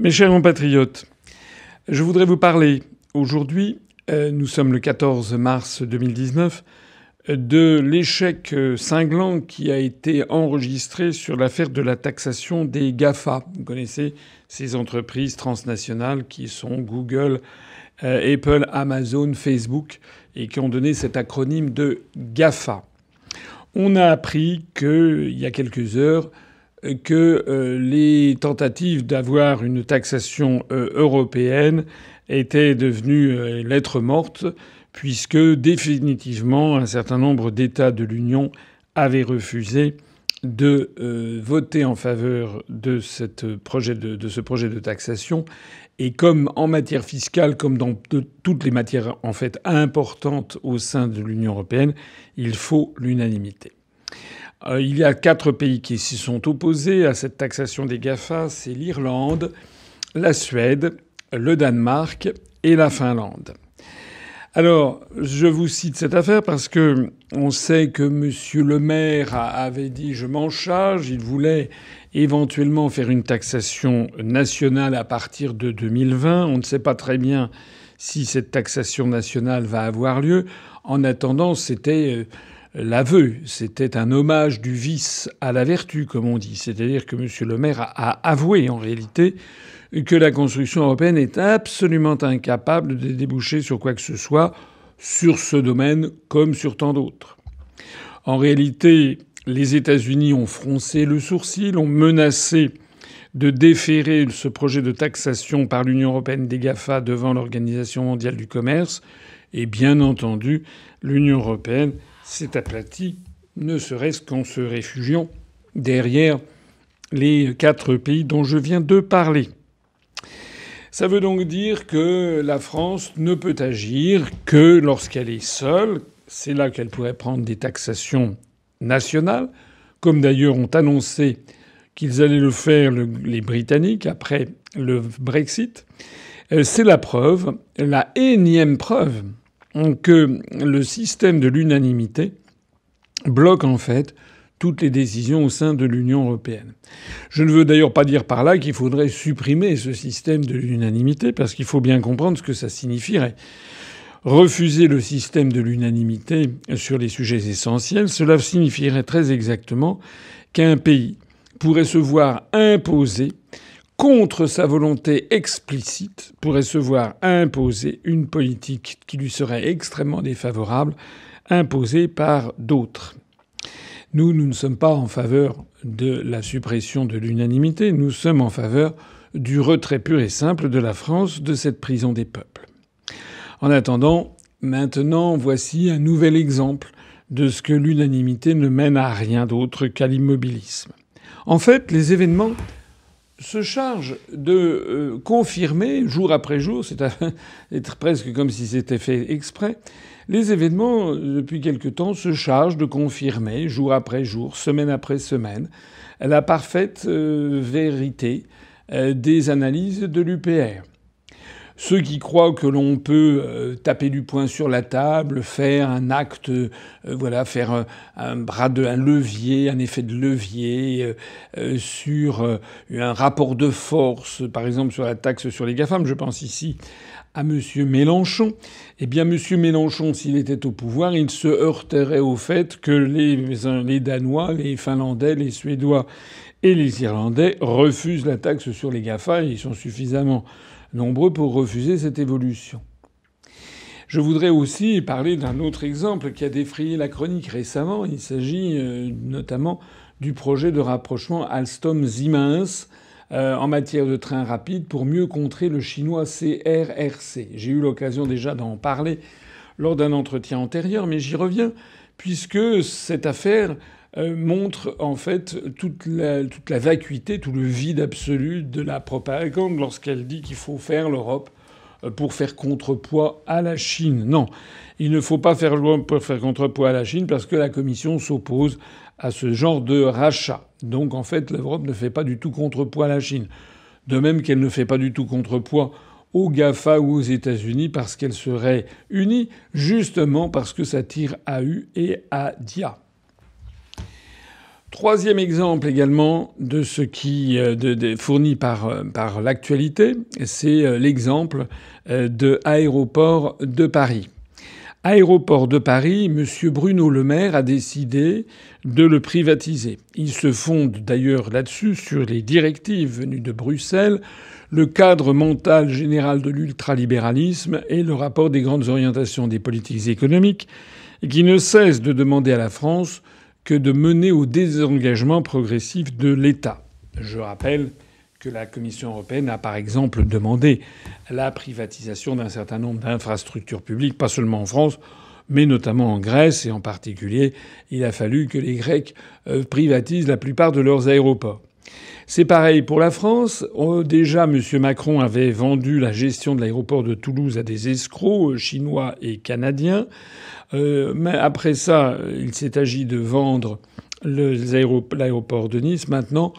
Mes chers compatriotes, je voudrais vous parler aujourd'hui, euh, nous sommes le 14 mars 2019, de l'échec cinglant qui a été enregistré sur l'affaire de la taxation des GAFA. Vous connaissez ces entreprises transnationales qui sont Google, euh, Apple, Amazon, Facebook et qui ont donné cet acronyme de GAFA. On a appris qu'il y a quelques heures, que euh, les tentatives d'avoir une taxation euh, européenne étaient devenues euh, lettres mortes, puisque définitivement un certain nombre d'États de l'Union avaient refusé de voter en faveur de, ce projet de taxation. Et comme en matière fiscale, comme dans toutes les matières en fait importantes au sein de l'Union européenne, il faut l'unanimité. Euh, il y a quatre pays qui s'y sont opposés à cette taxation des GAFA. C'est l'Irlande, la Suède, le Danemark et la Finlande. Alors, je vous cite cette affaire parce que on sait que M. le maire avait dit je m'en charge. Il voulait éventuellement faire une taxation nationale à partir de 2020. On ne sait pas très bien si cette taxation nationale va avoir lieu. En attendant, c'était euh, l'aveu. C'était un hommage du vice à la vertu, comme on dit. C'est-à-dire que M. le maire a avoué en réalité que la construction européenne est absolument incapable de déboucher sur quoi que ce soit sur ce domaine comme sur tant d'autres. En réalité, les États-Unis ont froncé le sourcil, ont menacé de déférer ce projet de taxation par l'Union européenne des GAFA devant l'Organisation mondiale du commerce. Et bien entendu, l'Union européenne s'est aplati, ne serait-ce qu'en se réfugiant derrière les quatre pays dont je viens de parler. Ça veut donc dire que la France ne peut agir que lorsqu'elle est seule. C'est là qu'elle pourrait prendre des taxations nationales, comme d'ailleurs ont annoncé qu'ils allaient le faire les Britanniques après le Brexit. Euh, c'est la preuve, la énième preuve que le système de l'unanimité bloque en fait toutes les décisions au sein de l'Union européenne. Je ne veux d'ailleurs pas dire par là qu'il faudrait supprimer ce système de l'unanimité, parce qu'il faut bien comprendre ce que ça signifierait. Refuser le système de l'unanimité sur les sujets essentiels, cela signifierait très exactement qu'un pays pourrait se voir imposer contre sa volonté explicite, pourrait se voir imposer une politique qui lui serait extrêmement défavorable, imposée par d'autres. Nous, nous ne sommes pas en faveur de la suppression de l'unanimité, nous sommes en faveur du retrait pur et simple de la France de cette prison des peuples. En attendant, maintenant, voici un nouvel exemple de ce que l'unanimité ne mène à rien d'autre qu'à l'immobilisme. En fait, les événements se charge de euh, confirmer jour après jour, c'est être presque comme si c'était fait exprès, les événements depuis quelque temps se chargent de confirmer jour après jour, semaine après semaine, la parfaite euh, vérité euh, des analyses de l'UPR. Ceux qui croient que l'on peut euh, taper du poing sur la table, faire un acte, euh, voilà, faire un, bras de un levier, un effet de levier euh, sur un rapport de force, par exemple sur la taxe sur les GAFAM, je pense ici à M. Mélenchon, eh bien, M. Mélenchon, s'il était au pouvoir, il se heurterait au fait que les, les Danois, les Finlandais, les Suédois et les Irlandais refusent la taxe sur les GAFA. Ils sont suffisamment nombreux pour refuser cette évolution. Je voudrais aussi parler d'un autre exemple qui a défrayé la chronique récemment. Il s'agit euh, notamment du projet de rapprochement Alstom-Siemens euh, en matière de train rapide pour mieux contrer le chinois CRRC. J'ai eu l'occasion déjà d'en parler lors d'un entretien antérieur, mais j'y reviens puisque cette affaire montre en fait toute la, toute la vacuité, tout le vide absolu de la propagande lorsqu'elle dit qu'il faut faire l'Europe euh, pour faire contrepoids à la Chine. Non, il ne faut pas faire l'Europe pour faire contrepoids à la Chine parce que la Commission s'oppose à ce genre de rachat. Donc en fait, l'Europe ne fait pas du tout contrepoids à la Chine. De même qu'elle ne fait pas du tout contrepoids aux GAFA ou aux États-Unis parce qu'elle serait unie, justement parce que ça tire à U et à Dia. Troisième exemple également de ce qui euh, de, fourni par, euh, par l'actualité, c'est euh, l'exemple de Aéroport de Paris. Aéroport de Paris, M. Bruno Le Maire a décidé de le privatiser. Il se fonde d'ailleurs là-dessus sur les directives venues de Bruxelles, le cadre mental général de l'ultralibéralisme et le rapport des grandes orientations des politiques économiques, qui ne cesse de demander à la France que de mener au désengagement progressif de l'État. Je rappelle que la Commission européenne a par exemple demandé la privatisation d'un certain nombre d'infrastructures publiques, pas seulement en France, mais notamment en Grèce, et en particulier, il a fallu que les Grecs euh, privatisent la plupart de leurs aéroports. C'est pareil pour la France. Oh, déjà, M. Macron avait vendu la gestion de l'aéroport de Toulouse à des escrocs euh, chinois et canadiens. Euh, mais après ça, il s'est agi de vendre l'aéroport de Nice. Maintenant,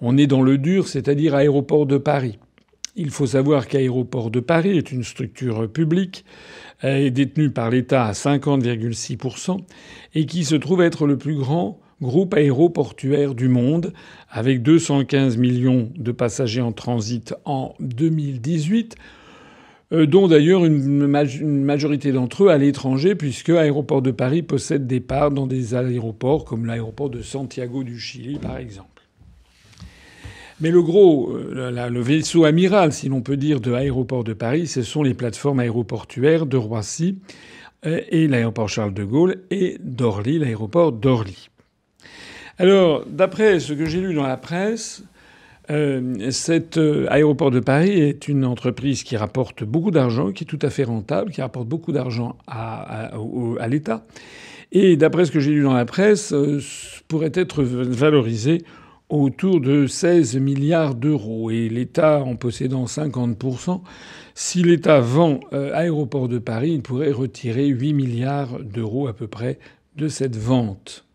on est dans le dur, c'est-à-dire aéroport de Paris. Il faut savoir qu'Aéroport de Paris est une structure publique est détenue par l'État à 50,6% et qui se trouve être le plus grand groupe aéroportuaire du monde, avec 215 millions de passagers en transit en 2018, euh, dont d'ailleurs une, majorité d'entre eux à l'étranger, puisque Aéroport de Paris possède des parts dans des aéroports comme l'aéroport de Santiago du Chili, par exemple. Mais le gros, euh, le vaisseau amiral, si l'on peut dire, de Aéroport de Paris, ce sont les plateformes aéroportuaires de Roissy euh, et l'aéroport Charles de Gaulle et d'Orly, l'aéroport d'Orly. Alors, d'après ce que j'ai lu dans la presse, euh, cet euh, aéroport de Paris est une entreprise qui rapporte beaucoup d'argent, qui est tout à fait rentable, qui rapporte beaucoup d'argent à, l'État. Et d'après ce que j'ai lu dans la presse, euh, pourrait être valorisé autour de 16 milliards d'euros. Et l'État en possédant 50%, si l'État vend Aéroport de Paris, il pourrait retirer 8 milliards d'euros à peu près de cette vente.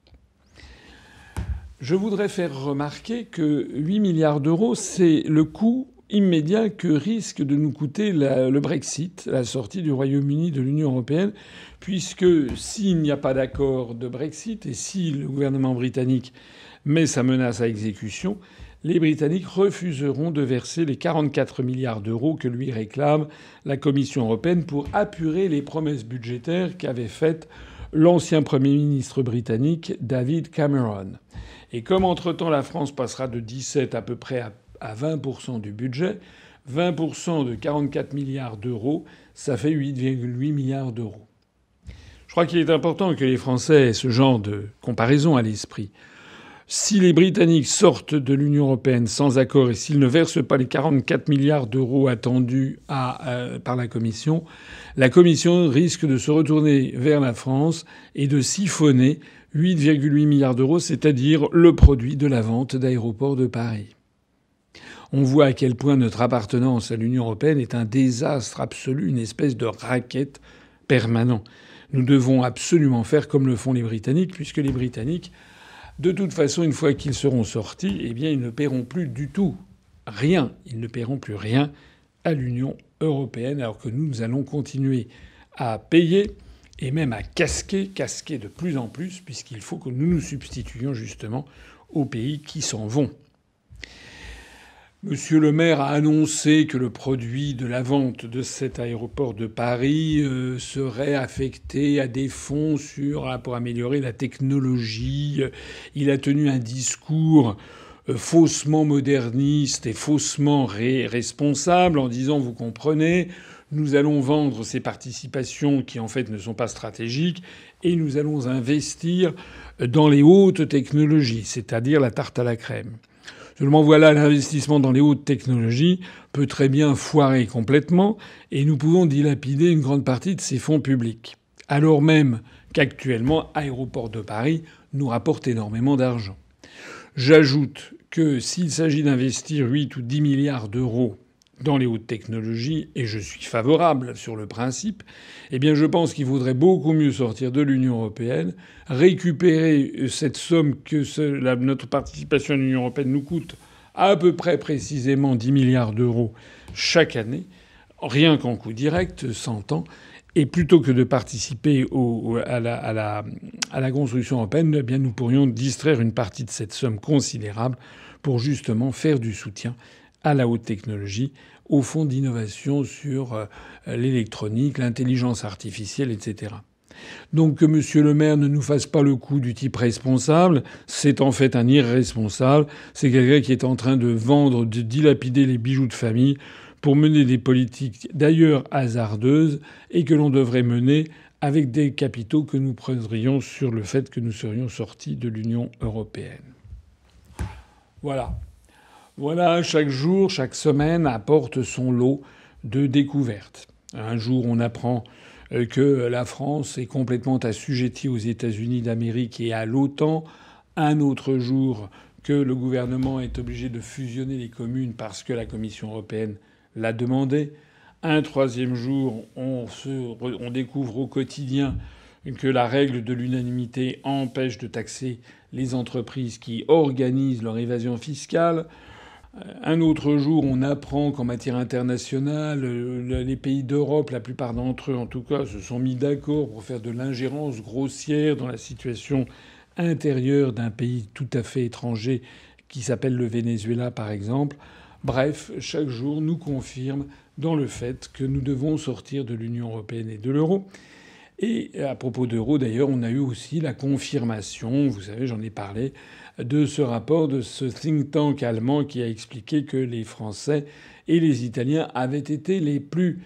Je voudrais faire remarquer que 8 milliards d'euros, c'est le coût immédiat que risque de nous coûter le Brexit, la sortie du Royaume-Uni de l'Union européenne, puisque s'il n'y a pas d'accord de Brexit et si le gouvernement britannique met sa menace à exécution, les Britanniques refuseront de verser les 44 milliards d'euros que lui réclame la Commission européenne pour apurer les promesses budgétaires qu'avait faites l'ancien Premier ministre britannique David Cameron. Et comme entre-temps la France passera de 17 à peu près à 20% du budget, 20% de 44 milliards d'euros, ça fait 8,8 milliards d'euros. Je crois qu'il est important que les Français aient ce genre de comparaison à l'esprit. Si les Britanniques sortent de l'Union européenne sans accord et s'ils ne versent pas les 44 milliards d'euros attendus euh, par la Commission, la Commission risque de se retourner vers la France et de siphonner 8,8 milliards d'euros, c'est-à-dire le produit de la vente d'aéroports de Paris. On voit à quel point notre appartenance à l'Union européenne est un désastre absolu, une espèce de raquette permanent. Nous devons absolument faire comme le font les Britanniques, puisque les Britanniques, de toute façon, une fois qu'ils seront sortis, eh bien, ils ne paieront plus du tout rien. Ils ne paieront plus rien à l'Union européenne, alors que nous, nous allons continuer à payer et même à casquer, casquer de plus en plus, puisqu'il faut que nous nous substituions justement aux pays qui s'en vont. Monsieur le maire a annoncé que le produit de la vente de cet aéroport de Paris euh, serait affecté à des fonds sur, pour améliorer la technologie. Il a tenu un discours euh, faussement moderniste et faussement responsable en disant, vous comprenez, nous allons vendre ces participations qui en fait ne sont pas stratégiques et nous allons investir dans les hautes technologies, c'est-à-dire la tarte à la crème. Seulement voilà, l'investissement dans les hautes technologies peut très bien foirer complètement et nous pouvons dilapider une grande partie de ces fonds publics. Alors même qu'actuellement, Aéroport de Paris nous rapporte énormément d'argent. J'ajoute que s'il s'agit d'investir 8 ou 10 milliards d'euros dans les hautes technologies, et je suis favorable sur le principe, eh je pense qu'il vaudrait beaucoup mieux sortir de l'Union européenne, récupérer cette somme que notre participation à l'Union européenne nous coûte à peu près précisément 10 milliards d'euros chaque année, rien qu'en coût direct, 100 ans, Et plutôt que de participer à, la, construction européenne, eh nous pourrions distraire une partie de cette somme considérable pour justement faire du soutien à la haute technologie, au fonds d'innovation sur euh, l'électronique, l'intelligence artificielle, etc. Donc que M. le maire ne nous fasse pas le coup du type responsable, c'est en fait un irresponsable, c'est quelqu'un qui est en train de vendre, de dilapider les bijoux de famille pour mener des politiques d'ailleurs hasardeuses et que l'on devrait mener avec des capitaux que nous prendrions sur le fait que nous serions sortis de l'Union européenne. Voilà. Voilà, chaque jour, chaque semaine apporte son lot de découvertes. Un jour, on apprend euh, que la France est complètement assujettie aux États-Unis d'Amérique et à l'OTAN. Un autre jour, que le gouvernement est obligé de fusionner les communes parce que la Commission européenne l'a demandé. Un troisième jour, on, on découvre au quotidien que la règle de l'unanimité empêche de taxer les entreprises qui organisent leur évasion fiscale. Un autre jour, on apprend qu'en matière internationale, euh, les pays d'Europe, la plupart d'entre eux en tout cas, se sont mis d'accord pour faire de l'ingérence grossière dans la situation intérieure d'un pays tout à fait étranger qui s'appelle le Venezuela par exemple. Bref, chaque jour nous confirme dans le fait que nous devons sortir de l'Union européenne et de l'euro. Et à propos d'euro, d'ailleurs, on a eu aussi la confirmation, vous savez, j'en ai parlé, de ce rapport de ce think tank allemand qui a expliqué que les Français et les Italiens avaient été les plus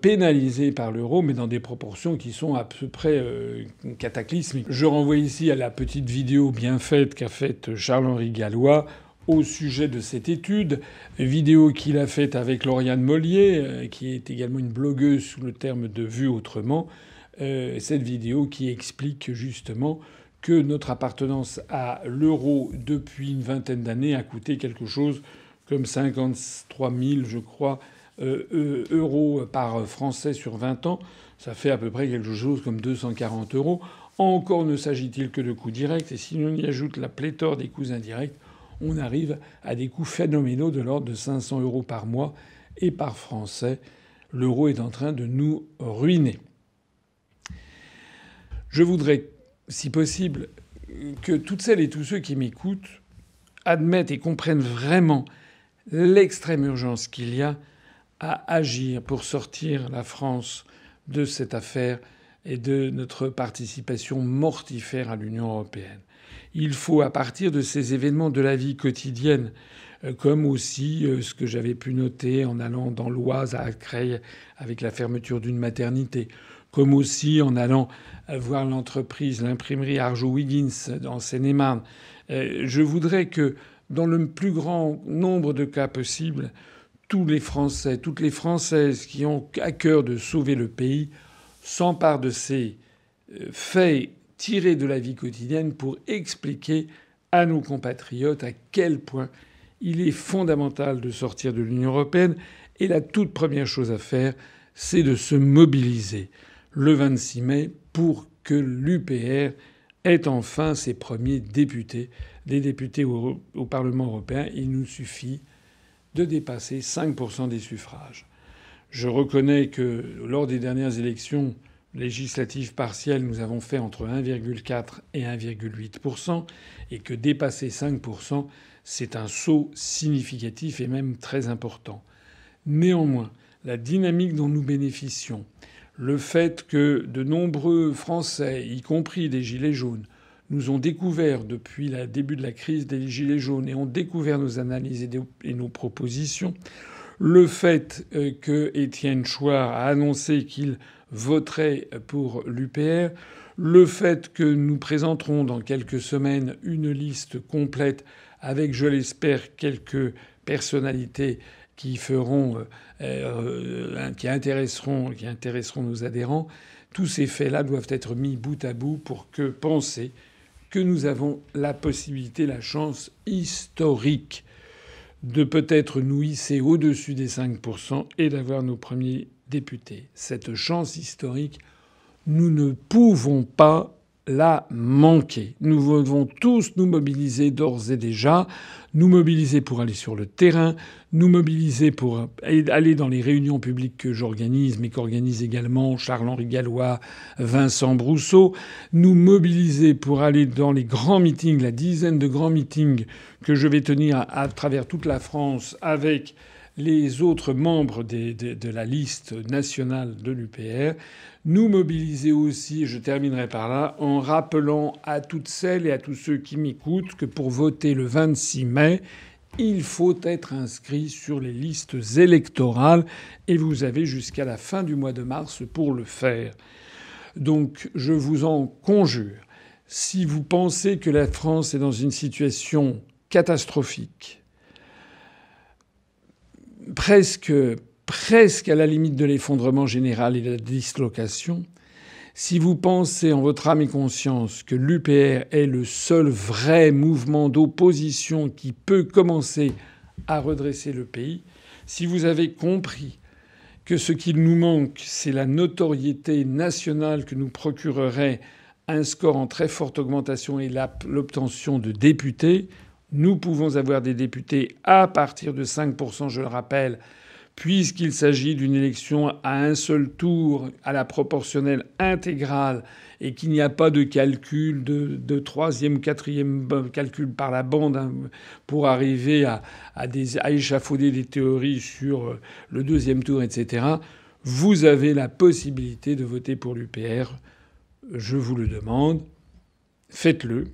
pénalisés par l'euro, mais dans des proportions qui sont à peu près euh, cataclysmiques. Je renvoie ici à la petite vidéo bien faite qu'a faite Charles-Henri Gallois au sujet de cette étude, vidéo qu'il a faite avec Lauriane Mollier, euh, qui est également une blogueuse sous le terme de Vue autrement, euh, cette vidéo qui explique justement que notre appartenance à l'euro depuis une vingtaine d'années a coûté quelque chose comme 53 000, je crois, euh, euh, euros par Français sur 20 ans. Ça fait à peu près quelque chose comme 240 euros. Encore ne s'agit-il que de coûts directs. Et si l'on y ajoute la pléthore des coûts indirects, on arrive à des coûts phénoménaux de l'ordre de 500 euros par mois et par Français. L'euro est en train de nous ruiner. Je voudrais si possible, que toutes celles et tous ceux qui m'écoutent admettent et comprennent vraiment l'extrême urgence qu'il y a à agir pour sortir la France de cette affaire et de notre participation mortifère à l'Union européenne. Il faut, à partir de ces événements de la vie quotidienne, euh, comme aussi euh, ce que j'avais pu noter en allant dans l'Oise à Creil avec la fermeture d'une maternité, comme aussi en allant voir l'entreprise, l'imprimerie Arjo-Wiggins en Seine-et-Marne. Euh, je voudrais que, dans le plus grand nombre de cas possible, tous les Français, toutes les Françaises qui ont à cœur de sauver le pays s'emparent de ces euh, faits tirés de la vie quotidienne pour expliquer à nos compatriotes à quel point il est fondamental de sortir de l'Union européenne. Et la toute première chose à faire, c'est de se mobiliser le 26 mai pour que l'UPR ait enfin ses premiers députés, des députés au, Parlement européen. Il nous suffit de dépasser 5% des suffrages. Je reconnais que lors des dernières élections législatives partielles, nous avons fait entre 1,4 et 1,8% et que dépasser 5 c'est un saut significatif et même très important. Néanmoins, la dynamique dont nous bénéficions, le fait que de nombreux Français, y compris des Gilets jaunes, nous ont découvert depuis le début de la crise des Gilets jaunes et ont découvert nos analyses et nos propositions, le fait euh, que Étienne Chouard a annoncé qu'il voterait pour l'UPR, le fait que nous présenterons dans quelques semaines une liste complète avec, je l'espère, quelques personnalités euh, euh, qui intéresseront, intéresseront nos adhérents. Tous ces faits-là doivent être mis bout à bout pour que penser que nous avons la possibilité, la chance historique de peut-être nous hisser au-dessus des 5% et d'avoir nos premiers députés. Cette chance historique, nous ne pouvons pas la manquer. Nous devons tous nous mobiliser d'ores et déjà, nous mobiliser pour aller sur le terrain, nous mobiliser pour aller dans les réunions publiques que j'organise, mais qu'organise également Charles-Henri Gallois, Vincent Brousseau, nous mobiliser pour aller dans les grands meetings, la dizaine de grands meetings que je vais tenir à, travers toute la France avec les autres membres de la liste nationale de l'UPR, nous mobiliser aussi, je terminerai par là, en rappelant à toutes celles et à tous ceux qui m'écoutent que pour voter le 26 mai, il faut être inscrit sur les listes électorales et vous avez jusqu'à la fin du mois de mars pour le faire. Donc je vous en conjure, si vous pensez que la France est dans une situation catastrophique, presque presque à la limite de l'effondrement général et de la dislocation, si vous pensez en votre âme et conscience que l'UPR est le seul vrai mouvement d'opposition qui peut commencer à redresser le pays, si vous avez compris que ce qu'il nous manque, c'est la notoriété nationale que nous procurerait un score en très forte augmentation et l'obtention de députés, nous pouvons avoir des députés à partir de 5%, je le rappelle, puisqu'il s'agit d'une élection à un seul tour, à la proportionnelle intégrale, et qu'il n'y a pas de calcul de, troisième, quatrième calcul par la bande hein, pour arriver à, à échafauder des théories sur euh, le deuxième tour, etc., vous avez la possibilité de voter pour l'UPR. Je vous le demande. Faites-le.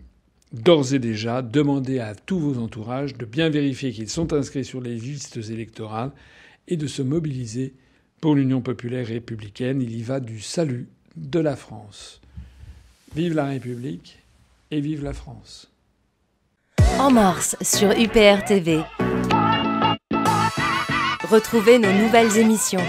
D'ores et déjà, demandez à tous vos entourages de bien vérifier qu'ils sont inscrits sur les listes électorales et de se mobiliser pour l'Union populaire républicaine. Il y va du salut de la France. Vive la République et vive la France. En mars sur UPR TV. Retrouvez nos nouvelles émissions.